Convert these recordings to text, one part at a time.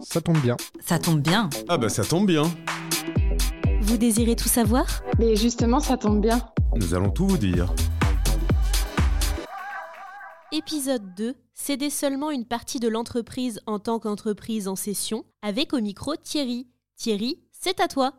Ça tombe bien. Ça tombe bien. Ah bah ça tombe bien. Vous désirez tout savoir? Mais justement, ça tombe bien. Nous allons tout vous dire. Épisode 2. Céder seulement une partie de l'entreprise en tant qu'entreprise en session, avec au micro Thierry. Thierry, c'est à toi.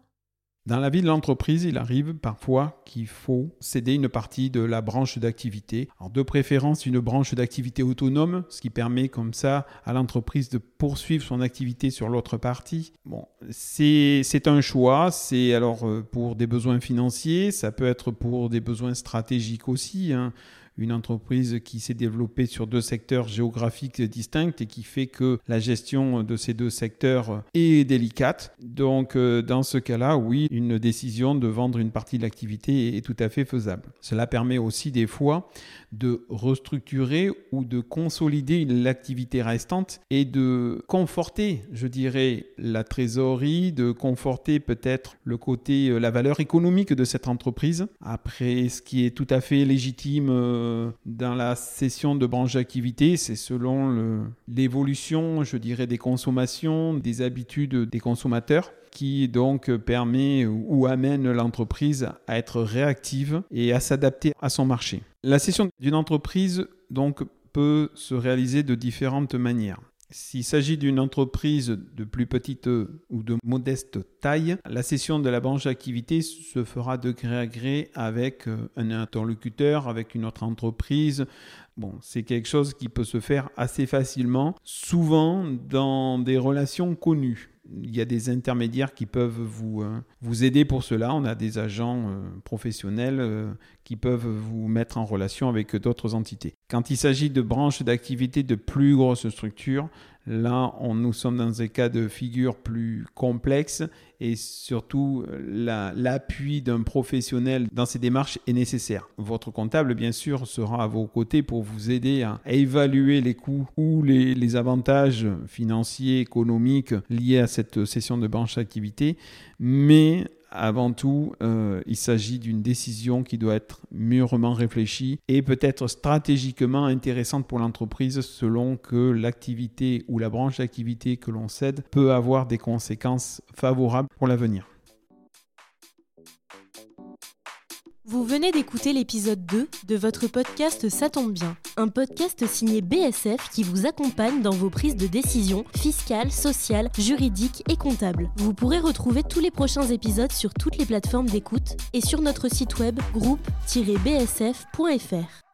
Dans la vie de l'entreprise, il arrive parfois qu'il faut céder une partie de la branche d'activité. Alors de préférence une branche d'activité autonome, ce qui permet comme ça à l'entreprise de poursuivre son activité sur l'autre partie. Bon, c'est un choix, c'est alors euh, pour des besoins financiers, ça peut être pour des besoins stratégiques aussi. Hein une entreprise qui s'est développée sur deux secteurs géographiques distincts et qui fait que la gestion de ces deux secteurs est délicate. Donc euh, dans ce cas-là, oui, une décision de vendre une partie de l'activité est tout à fait faisable. Cela permet aussi des fois de restructurer ou de consolider l'activité restante et de conforter, je dirais, la trésorerie, de conforter peut-être le côté, euh, la valeur économique de cette entreprise. Après, ce qui est tout à fait légitime euh, dans la session de branche d'activité, c'est selon l'évolution, je dirais, des consommations, des habitudes des consommateurs qui donc permet ou amène l'entreprise à être réactive et à s'adapter à son marché. La cession d'une entreprise donc peut se réaliser de différentes manières. S'il s'agit d'une entreprise de plus petite ou de modeste taille, la cession de la branche d'activité se fera de gré à gré avec un interlocuteur, avec une autre entreprise. Bon, c'est quelque chose qui peut se faire assez facilement, souvent dans des relations connues il y a des intermédiaires qui peuvent vous, euh, aider pour cela. On a des agents euh, professionnels euh, qui peuvent vous mettre en relation avec d'autres entités. Quand il s'agit de branches d'activité de plus grosses structures, là, on, nous sommes dans des cas de figure plus complexes et surtout l'appui d'un professionnel dans ces démarches est nécessaire. Votre comptable, bien sûr, sera à vos côtés pour vous aider à évaluer les coûts ou les, les avantages financiers, économiques liés à cette session de branche d'activité, mais avant tout, euh, il s'agit d'une décision qui doit être mûrement réfléchie et peut-être stratégiquement intéressante pour l'entreprise selon que l'activité ou la branche d'activité que l'on cède peut avoir des conséquences favorables pour l'avenir. Vous venez d'écouter l'épisode 2 de votre podcast Ça tombe bien, un podcast signé BSF qui vous accompagne dans vos prises de décision fiscales, sociales, juridiques et comptables. Vous pourrez retrouver tous les prochains épisodes sur toutes les plateformes d'écoute et sur notre site web groupe-bsf.fr.